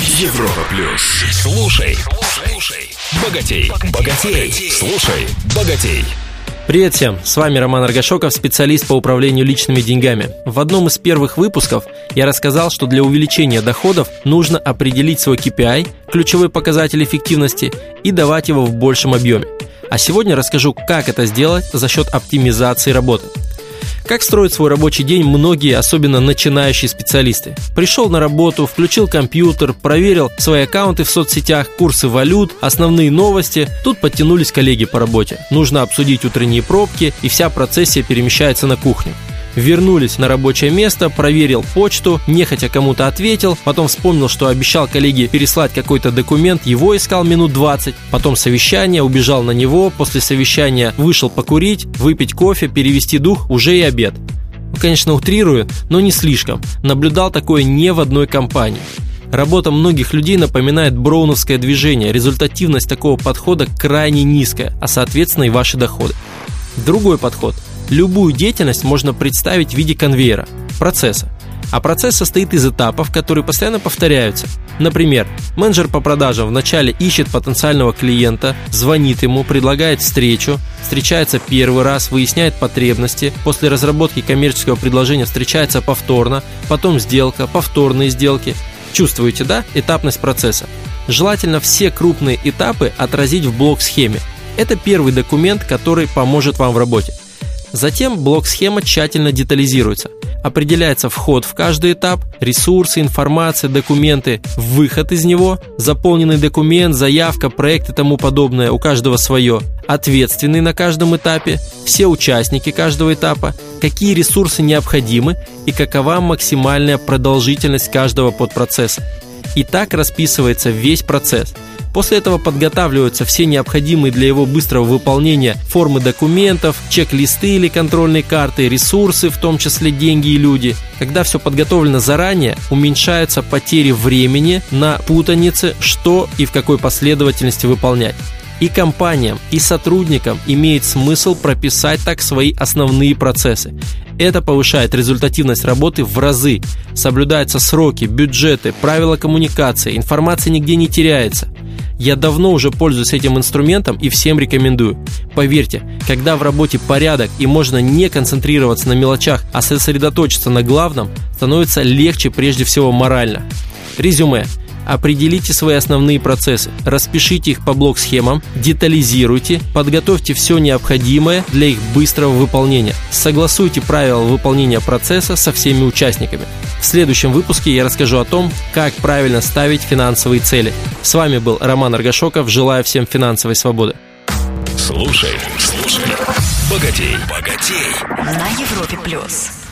Европа плюс. Слушай, слушай, богатей, богатей, слушай, богатей. Привет всем, с вами Роман Аргашоков, специалист по управлению личными деньгами. В одном из первых выпусков я рассказал, что для увеличения доходов нужно определить свой KPI, ключевой показатель эффективности, и давать его в большем объеме. А сегодня расскажу, как это сделать за счет оптимизации работы. Как строят свой рабочий день многие, особенно начинающие специалисты. Пришел на работу, включил компьютер, проверил свои аккаунты в соцсетях, курсы валют, основные новости. Тут подтянулись коллеги по работе. Нужно обсудить утренние пробки, и вся процессия перемещается на кухню вернулись на рабочее место, проверил почту, нехотя кому-то ответил, потом вспомнил, что обещал коллеге переслать какой-то документ, его искал минут 20, потом совещание, убежал на него, после совещания вышел покурить, выпить кофе, перевести дух, уже и обед. Ну, конечно, утрирую, но не слишком. Наблюдал такое не в одной компании. Работа многих людей напоминает броуновское движение. Результативность такого подхода крайне низкая, а соответственно и ваши доходы. Другой подход – Любую деятельность можно представить в виде конвейера, процесса. А процесс состоит из этапов, которые постоянно повторяются. Например, менеджер по продажам вначале ищет потенциального клиента, звонит ему, предлагает встречу, встречается первый раз, выясняет потребности, после разработки коммерческого предложения встречается повторно, потом сделка, повторные сделки. Чувствуете, да, этапность процесса? Желательно все крупные этапы отразить в блок-схеме. Это первый документ, который поможет вам в работе. Затем блок-схема тщательно детализируется. Определяется вход в каждый этап, ресурсы, информация, документы, выход из него, заполненный документ, заявка, проект и тому подобное, у каждого свое, ответственный на каждом этапе, все участники каждого этапа, какие ресурсы необходимы и какова максимальная продолжительность каждого подпроцесса. И так расписывается весь процесс – После этого подготавливаются все необходимые для его быстрого выполнения формы документов, чек-листы или контрольные карты, ресурсы, в том числе деньги и люди. Когда все подготовлено заранее, уменьшаются потери времени на путанице, что и в какой последовательности выполнять. И компаниям, и сотрудникам имеет смысл прописать так свои основные процессы. Это повышает результативность работы в разы. Соблюдаются сроки, бюджеты, правила коммуникации, информация нигде не теряется. Я давно уже пользуюсь этим инструментом и всем рекомендую. Поверьте, когда в работе порядок и можно не концентрироваться на мелочах, а сосредоточиться на главном, становится легче прежде всего морально. Резюме. Определите свои основные процессы, распишите их по блок-схемам, детализируйте, подготовьте все необходимое для их быстрого выполнения. Согласуйте правила выполнения процесса со всеми участниками. В следующем выпуске я расскажу о том, как правильно ставить финансовые цели. С вами был Роман Аргашоков. Желаю всем финансовой свободы. Слушай, слушай, богатей, богатей. На Европе плюс.